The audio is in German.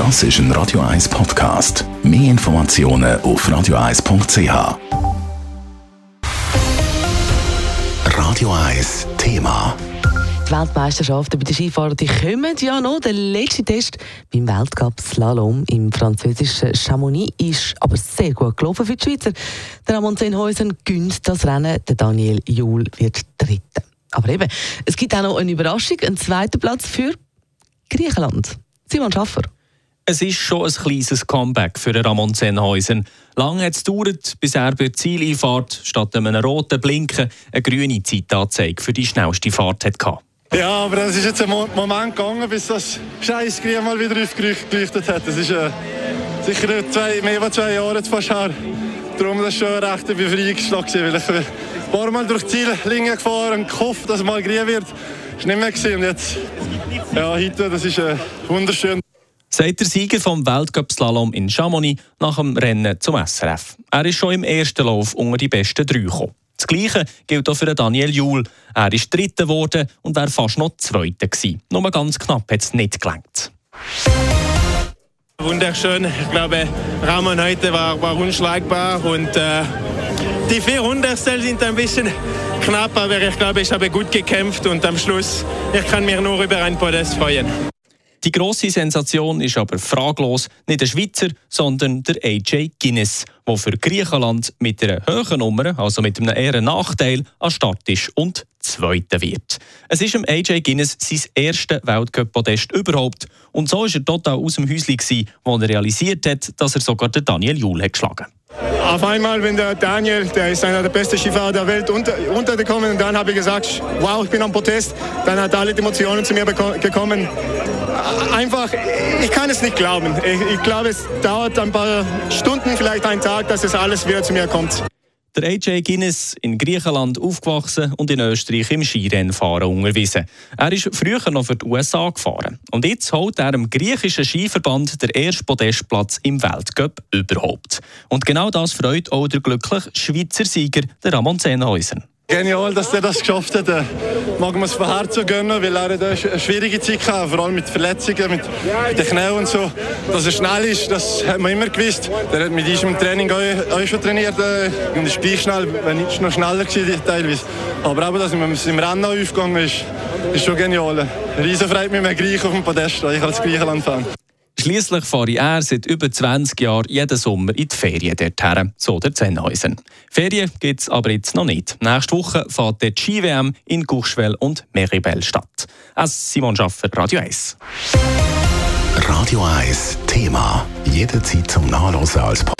Das ist ein Radio 1 Podcast. Mehr Informationen auf radio1.ch. Radio 1 Thema. Die Weltmeisterschaften bei den Skifahrern die kommen ja noch. Der letzte Test beim Weltcup Slalom im französischen Chamonix ist aber sehr gut gelaufen für die Schweizer. Der Ramon Zenhäusen gönnt das Rennen. Der Daniel Juhl wird Dritter. Aber eben, es gibt auch noch eine Überraschung, einen zweiten Platz für Griechenland. Simon Schaffer. Es ist schon ein kleines Comeback für Ramon Zenhäusen. Lange hat es gedauert, bis er bei der Zieleinfahrt statt einem roten Blinken eine grüne Zeitanzeige für die schnellste Fahrt hatte. Ja, aber es ist jetzt ein Moment gegangen, bis das scheiß Grün mal wieder aufgeleuchtet hat. Das ist äh, sicher zwei, mehr als zwei Jahre fast her. Darum war das schon ein rechter Befreiungsschlag, weil ich ein paar Mal durch die Ziellinie gefahren und gehofft, dass es mal grün wird. Das war nicht mehr gesehen. Jetzt, ja, heute, das ist äh, wunderschön. Sagt der Sieger vom Weltcup-Slalom in Chamonix nach dem Rennen zum SRF. Er ist schon im ersten Lauf unter die besten drei gekommen. Das Gleiche gilt auch für Daniel Juhl. Er ist Dritter geworden und wäre fast noch Zweiter gewesen. Nur ganz knapp hat es nicht gelangt. Wunderschön. Ich glaube, Ramon heute war, war unschlagbar und äh, die vier Hundertstel sind ein bisschen knapp, aber ich glaube, ich habe gut gekämpft und am Schluss, ich kann mir nur über ein Podest freuen. Die grosse Sensation ist aber fraglos. Nicht der Schweizer, sondern der AJ Guinness, der für Griechenland mit einer hohen Nummer, also mit einem eher Nachteil, an Start ist und Zweiter wird. Es ist dem AJ Guinness sein erstes Weltcup-Podest überhaupt. Und so war er total aus dem Häuschen, als er realisiert hat, dass er sogar den Daniel Juhl hat geschlagen auf einmal, wenn der Daniel, der ist einer der besten Skifahrer der Welt, unter, untergekommen und dann habe ich gesagt, wow, ich bin am Protest. Dann hat alle die Emotionen zu mir gekommen einfach, ich kann es nicht glauben. Ich, ich glaube, es dauert ein paar Stunden, vielleicht einen Tag, dass es alles wieder zu mir kommt. Der AJ Guinness in Griechenland aufgewachsen und in Österreich im Skirennfahren unterwiesen. Er ist früher noch für die USA gefahren. Und jetzt holt er im griechischen Skiverband der erste Podestplatz im Weltcup überhaupt. Und genau das freut auch der glückliche Schweizer Sieger, der Ramon Zenhäusen. Genial, dass er das geschafft hat. Äh, mag man es von Herzen gönnen, weil er eine schwierige Zeit hatte, vor allem mit Verletzungen, mit, den Knien und so. Dass er schnell ist, das hat man immer gewusst. Er hat mit im Training auch, auch schon trainiert äh, und ist gleich schnell, wenn nicht noch schneller gewesen teilweise. Aber auch, dass man im Rennen aufgegangen ist, ist schon genial. Riesen freut mich Griech auf dem Podest, ich als Griechenland-Fan. Schließlich fahre er seit über 20 Jahren jeden Sommer in die Ferien dorthin, so der Zenhäusen. Ferien gibt es aber jetzt noch nicht. Nächste Woche fährt die Ski-WM in Courchevel und Meribel statt. Als Simon Schaffer, Radio 1. Radio 1 Thema. Jederzeit zum Nachlesen als Podcast.